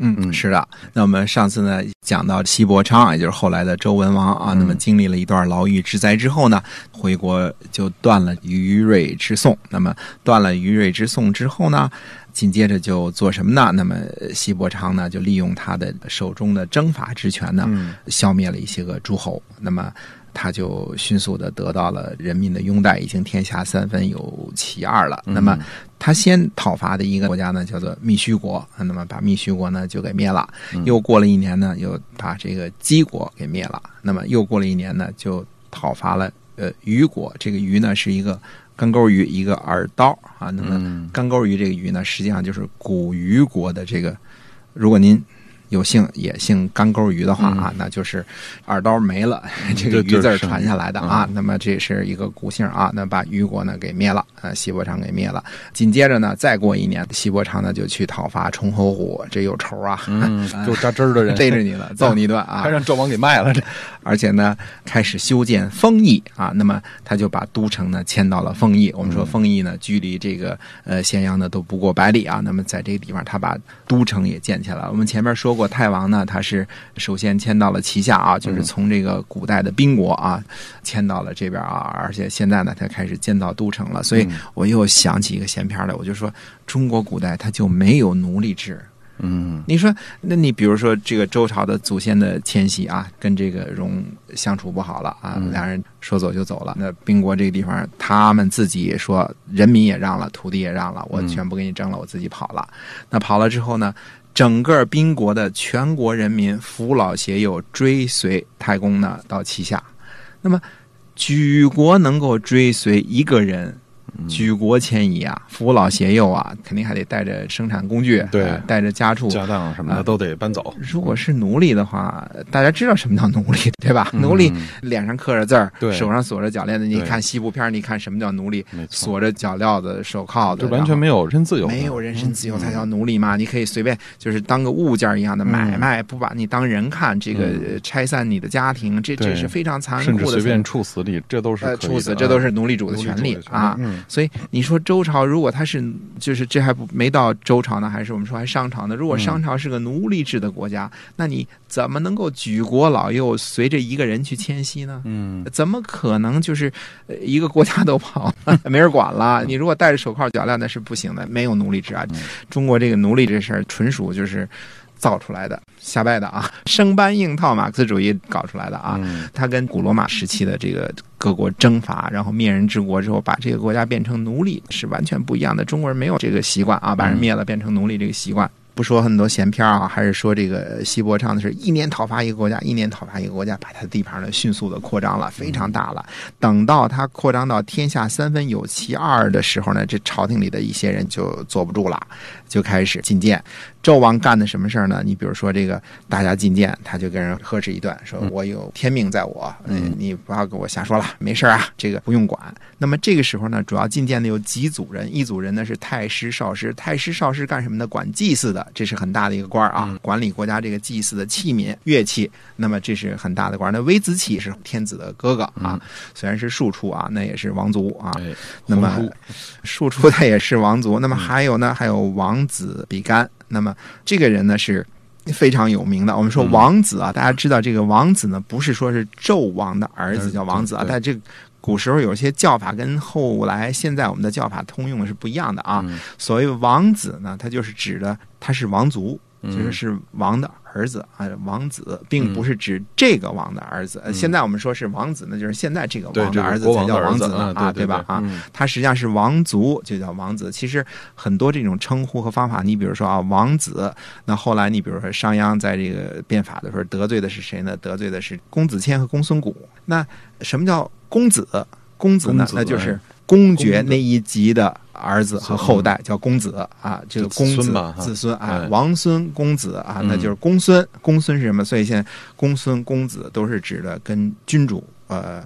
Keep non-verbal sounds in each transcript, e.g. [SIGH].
嗯嗯，是的。那我们上次呢讲到西伯昌，也就是后来的周文王啊，那么经历了一段牢狱之灾之后呢，回国就断了于芮之宋。那么断了于芮之宋之后呢，紧接着就做什么呢？那么西伯昌呢就利用他的手中的征伐之权呢，消灭了一些个诸侯。那么他就迅速的得到了人民的拥戴，已经天下三分有其二了。那么他先讨伐的一个国家呢，叫做密须国，那么把密须国呢就给灭了。又过了一年呢，又把这个姬国给灭了。那么又过了一年呢，就讨伐了呃虞国。这个虞呢是一个干钩鱼，一个耳刀啊。那么干钩鱼这个鱼呢，实际上就是古虞国的这个。如果您有姓也姓干钩鱼的话啊，那就是耳刀没了，这个鱼字传下来的啊。那么这是一个古姓啊，那把虞国呢给灭了，呃，西伯昌给灭了。紧接着呢，再过一年，西伯昌呢就去讨伐崇侯虎，这有仇啊，[LAUGHS] 就扎针的人逮着你了，揍你一顿啊，[LAUGHS] 还让纣王给卖了。而且呢，开始修建丰邑啊，那么他就把都城呢迁到了丰邑。我们说丰邑呢，距离这个呃咸阳呢都不过百里啊。那么在这个地方，他把都城也建起来了。我们前面说过。太王呢，他是首先迁到了旗下啊，就是从这个古代的宾国啊，迁到了这边啊，而且现在呢，他开始建造都城了。所以我又想起一个闲篇来，我就说中国古代他就没有奴隶制。嗯，你说，那你比如说这个周朝的祖先的迁徙啊，跟这个戎相处不好了啊，两人说走就走了。那宾国这个地方，他们自己说，人民也让了，土地也让了，我全部给你争了，我自己跑了。那跑了之后呢？整个宾国的全国人民扶老携幼追随太公呢到旗下，那么举国能够追随一个人。举国迁移啊，扶老携幼啊，肯定还得带着生产工具，对，带着家畜、家当什么的都得搬走。如果是奴隶的话，大家知道什么叫奴隶对吧？奴隶脸上刻着字儿，手上锁着脚链子。你看西部片，你看什么叫奴隶？锁着脚镣子、手铐子，就完全没有人身自由，没有人身自由才叫奴隶嘛？你可以随便就是当个物件一样的买卖，不把你当人看，这个拆散你的家庭，这这是非常残酷的。甚至随便处死你，这都是处死，这都是奴隶主的权利啊。所以你说周朝如果他是就是这还不没到周朝呢，还是我们说还商朝呢？如果商朝是个奴隶制的国家，那你怎么能够举国老幼随着一个人去迁徙呢？嗯，怎么可能就是一个国家都跑 [LAUGHS] 没人管了？你如果戴着手铐脚镣那是不行的，没有奴隶制啊！中国这个奴隶这事儿纯属就是造出来的。瞎掰的啊，生搬硬套，马克思主义搞出来的啊。它跟古罗马时期的这个各国征伐，然后灭人之国之后，把这个国家变成奴隶，是完全不一样的。中国人没有这个习惯啊，把人灭了变成奴隶这个习惯。不说很多闲篇啊，还是说这个西伯昌的是一年讨伐一个国家，一年讨伐一个国家，把他的地盘呢迅速的扩张了，非常大了。等到他扩张到天下三分有其二的时候呢，这朝廷里的一些人就坐不住了，就开始进谏。纣王干的什么事儿呢？你比如说这个，大家进谏，他就跟人呵斥一段，说我有天命在我，嗯，你不要跟我瞎说了，没事啊，这个不用管。那么这个时候呢，主要进谏的有几组人，一组人呢是太师、少师，太师、少师干什么的？管祭祀的，这是很大的一个官啊，管理国家这个祭祀的器皿、乐器。那么这是很大的官。那微子启是天子的哥哥啊，虽然是庶出啊，那也是王族啊。那么庶出他也是王族。那么还有呢，还有王子比干。那么这个人呢是非常有名的。我们说王子啊，大家知道这个王子呢，不是说是纣王的儿子叫王子啊，但这古时候有些叫法跟后来现在我们的叫法通用的是不一样的啊。所谓王子呢，他就是指的他是王族。就是是王的儿子啊，王子，并不是指这个王的儿子。现在我们说是王子，那就是现在这个王的儿子才叫王子啊，对吧？啊，他实际上是王族，就叫王子。其实很多这种称呼和方法，你比如说啊，王子。那后来你比如说商鞅在这个变法的时候得罪的是谁呢？得罪的是公子虔和公孙贾。那什么叫公子？公子呢？那就是公爵那一级的。儿子和后代叫公子啊，这个公子子孙啊，王孙公子啊，那就是公孙。公孙是什么？所以现在公孙公子都是指的跟君主呃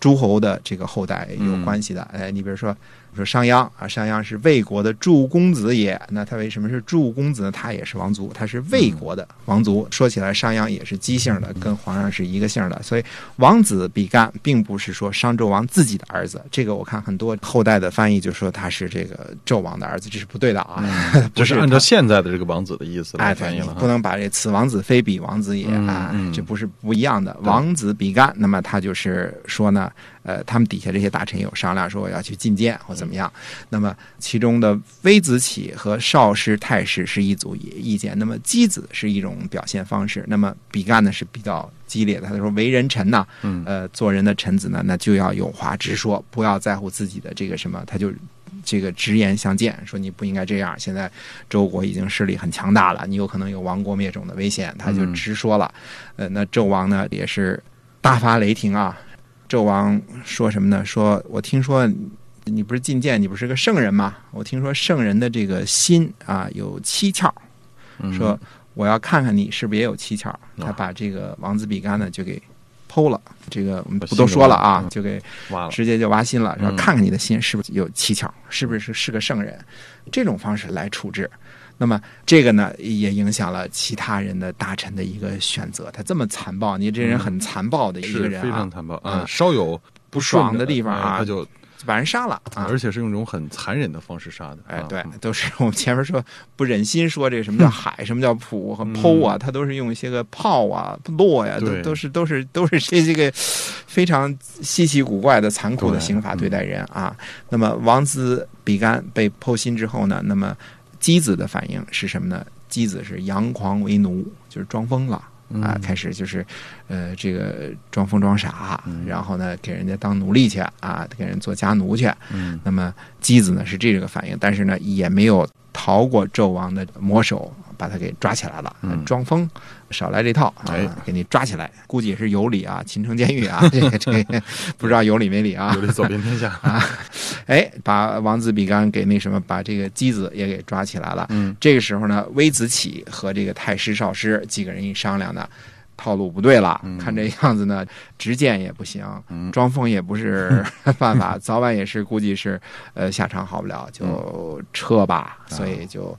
诸侯的这个后代有关系的。哎，你比如说。说商鞅啊，商鞅是魏国的祝公子也。那他为什么是祝公子呢？他也是王族，他是魏国的王族。说起来，商鞅也是姬姓的，跟皇上是一个姓的。所以王子比干并不是说商纣王自己的儿子。这个我看很多后代的翻译就说他是这个纣王的儿子，这是不对的啊，[LAUGHS] 不是按照现在的这个王子的意思来哎，翻译了。不能把这“此王子非彼王子也”啊，这不是不一样的。王子比干，那么他就是说呢。呃，他们底下这些大臣有商量说要去觐见或怎么样，那么其中的微子启和少师太师是一组意见，那么箕子是一种表现方式，那么比干呢是比较激烈的，他说为人臣呐，呃，做人的臣子呢，那就要有话直说，不要在乎自己的这个什么，他就这个直言相见，说你不应该这样，现在周国已经势力很强大了，你有可能有亡国灭种的危险，他就直说了，呃，那纣王呢也是大发雷霆啊。纣王说什么呢？说我听说你不是觐见，你不是个圣人吗？我听说圣人的这个心啊有七窍，说我要看看你是不是也有七窍。他把这个王子比干呢就给剖了，这个我们不都说了啊，就给直接就挖心了，然后看看你的心是不是有七窍，是不是是个圣人？这种方式来处置。那么这个呢，也影响了其他人的大臣的一个选择。他这么残暴，你这人很残暴的一个人啊，非常残暴啊，稍有不爽的地方啊，他就把人杀了啊，而且是用一种很残忍的方式杀的。哎，对，[LAUGHS] 都是我们前面说不忍心说这个什么叫海，什么叫浦和剖啊，他都是用一些个炮啊、落呀，都都是都是都是这这个非常稀奇古怪的残酷的刑法对待人啊。那么王子比干被剖心之后呢，那么。箕子的反应是什么呢？箕子是佯狂为奴，就是装疯了啊，开始就是，呃，这个装疯装傻，然后呢，给人家当奴隶去啊，给人做家奴去。嗯那么箕子呢是这个反应，但是呢也没有逃过纣王的魔手。把他给抓起来了，装疯，少来这套，哎，给你抓起来，估计也是有理啊，[LAUGHS] 秦城监狱啊，这个这个 [LAUGHS] 不知道有理没理啊，有理走遍天下。[LAUGHS] 啊，哎，把王子比干给那什么，把这个姬子也给抓起来了。嗯，这个时候呢，微子启和这个太师少师几个人一商量呢，套路不对了，看这样子呢，[LAUGHS] 直剑也不行，装疯也不是 [LAUGHS] 办法，早晚也是估计是呃下场好不了，就撤吧，所以就。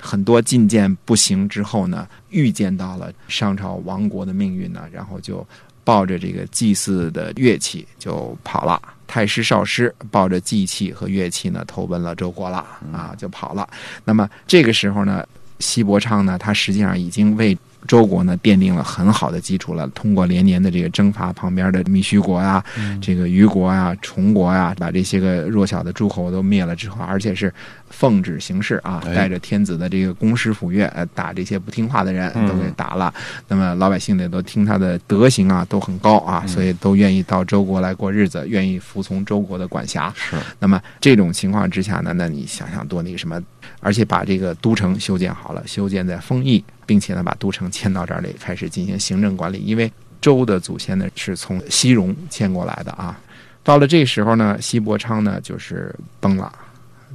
很多进谏不行之后呢，预见到了商朝亡国的命运呢，然后就抱着这个祭祀的乐器就跑了。太师少师抱着祭器和乐器呢，投奔了周国了啊，就跑了。那么这个时候呢，西伯昌呢，他实际上已经为。周国呢，奠定了很好的基础了。通过连年的这个征伐旁边的密须国呀、这个虞国啊、崇国啊，把这些个弱小的诸侯都灭了之后，而且是奉旨行事啊，带着天子的这个公师府乐，打这些不听话的人都给打了。那么老百姓呢，都听他的德行啊，都很高啊，所以都愿意到周国来过日子，愿意服从周国的管辖。是。那么这种情况之下呢，那你想想多那个什么？而且把这个都城修建好了，修建在丰邑，并且呢，把都城迁到这里，开始进行行政管理。因为周的祖先呢是从西戎迁过来的啊。到了这时候呢，西伯昌呢就是崩了，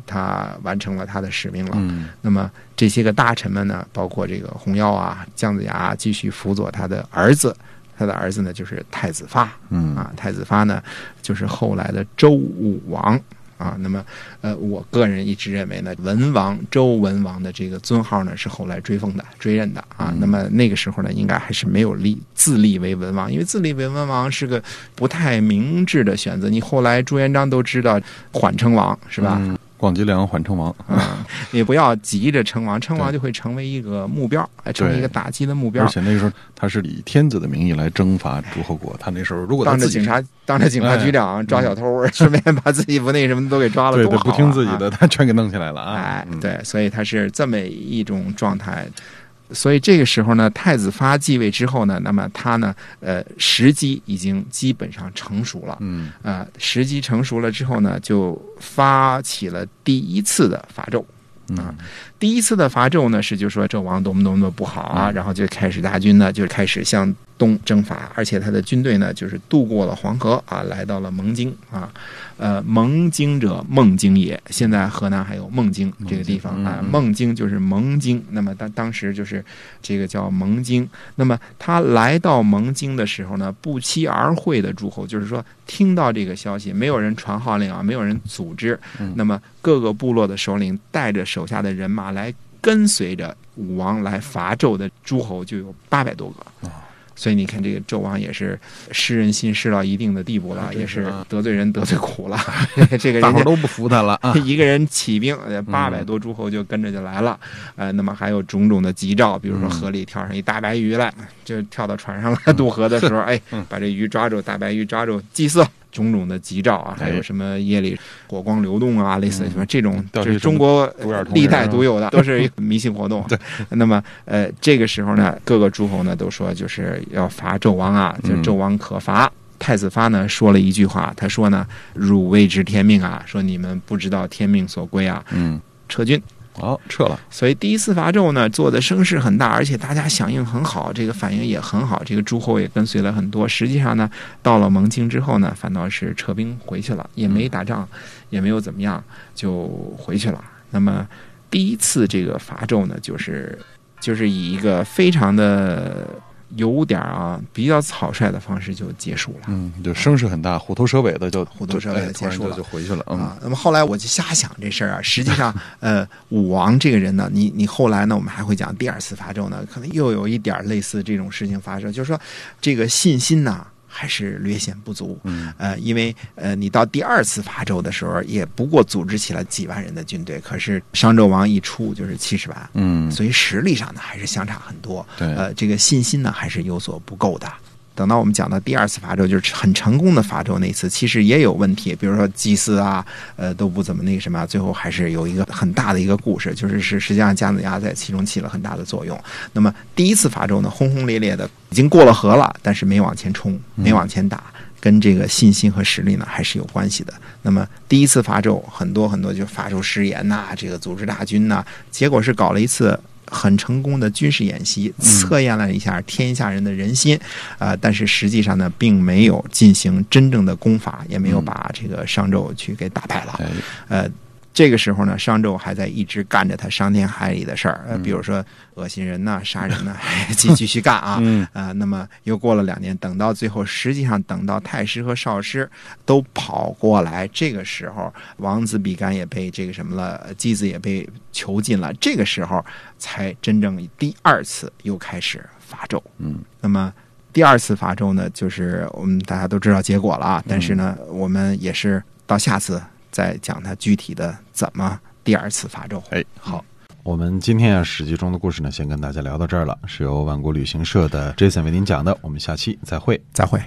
他完成了他的使命了。那么这些个大臣们呢，包括这个红妖啊、姜子牙，继续辅佐他的儿子。他的儿子呢就是太子发，嗯啊，太子发呢就是后来的周武王。啊，那么，呃，我个人一直认为呢，文王周文王的这个尊号呢是后来追封的、追认的啊。那么那个时候呢，应该还是没有立自立为文王，因为自立为文王是个不太明智的选择。你后来朱元璋都知道缓称王是吧？广积粮，缓称王啊！你不要急着称王，称王就会成为一个目标，成为一个打击的目标。而且那个时候他是以天子的名义来征伐诸侯国，他那时候如果当着警察当着警察局长抓小偷，顺便把自己不那什么都给抓了，对对，不听自己的，他全给弄起来了啊！哎，对，所以他是这么一种状态。所以这个时候呢，太子发继位之后呢，那么他呢，呃，时机已经基本上成熟了。嗯，啊，时机成熟了之后呢，就发起了第一次的伐纣。啊，第一次的伐纣呢，是就说纣王多么多么不好啊，然后就开始大军呢就开始向东征伐，而且他的军队呢，就是渡过了黄河啊，来到了蒙京啊。呃，蒙京者，孟京也。现在河南还有孟京这个地方啊，孟京就是蒙京。那么当当时就是这个叫蒙京。那么他来到蒙京的时候呢，不期而会的诸侯，就是说听到这个消息，没有人传号令啊，没有人组织。那么各个部落的首领带着手下的人马来跟随着武王来伐纣的诸侯就有八百多个。所以你看，这个纣王也是失人心失到一定的地步了，也是得罪人得罪苦了。[LAUGHS] 这个大伙都不服他了啊！[LAUGHS] 一个人起兵，八百多诸侯就跟着就来了。呃，那么还有种种的吉兆，比如说河里跳上一大白鱼来，就跳到船上来渡河的时候，[LAUGHS] 哎，把这鱼抓住，大白鱼抓住祭祀。种种的吉兆啊，还有什么夜里火光流动啊，类似什么这种，是中国历代独有的，[LAUGHS] 都是迷信活动。对，那么呃，这个时候呢，各个诸侯呢都说就是要伐纣王啊，就纣王可伐。太子发呢说了一句话，他说呢：“汝未知天命啊，说你们不知道天命所归啊，嗯，撤军。”好，撤了。所以第一次伐纣呢，做的声势很大，而且大家响应很好，这个反应也很好，这个诸侯也跟随了很多。实际上呢，到了蒙京之后呢，反倒是撤兵回去了，也没打仗，也没有怎么样，就回去了。那么第一次这个伐纣呢，就是就是以一个非常的。有点啊，比较草率的方式就结束了。嗯，就声势很大，虎头蛇尾的就虎头蛇尾的结束了，就回去了啊。那么后来我就瞎想这事儿啊，实际上，呃，武王这个人呢，你你后来呢，我们还会讲第二次伐纣呢，可能又有一点类似这种事情发生，就是说这个信心呐。还是略显不足，嗯，呃，因为呃，你到第二次伐纣的时候，也不过组织起了几万人的军队，可是商纣王一出就是七十万，嗯，所以实力上呢还是相差很多，对，呃，这个信心呢还是有所不够的。等到我们讲到第二次伐纣，就是很成功的伐纣那次，其实也有问题，比如说祭祀啊，呃，都不怎么那个什么，最后还是有一个很大的一个故事，就是是实际上姜子牙在其中起了很大的作用。那么第一次伐纣呢，轰轰烈烈的已经过了河了，但是没往前冲，没往前打，跟这个信心和实力呢还是有关系的。那么第一次伐纣，很多很多就发出誓言呐，这个组织大军呐，结果是搞了一次。很成功的军事演习，测验了一下天下人的人心，啊，但是实际上呢，并没有进行真正的攻伐，也没有把这个商纣去给打败了，呃。这个时候呢，商纣还在一直干着他伤天害理的事儿，呃，比如说恶心人呐、杀人呐，[LAUGHS] 继继续干啊，啊，[LAUGHS] 那么又过了两年，等到最后，实际上等到太师和少师都跑过来，这个时候，王子比干也被这个什么了，姬子也被囚禁了，这个时候才真正第二次又开始伐纣。嗯，那么第二次伐纣呢，就是我们大家都知道结果了啊，但是呢，我们也是到下次。再讲他具体的怎么第二次伐纣。哎，好，我们今天啊《史记》中的故事呢，先跟大家聊到这儿了，是由万国旅行社的 Jason 为您讲的，我们下期再会，再会。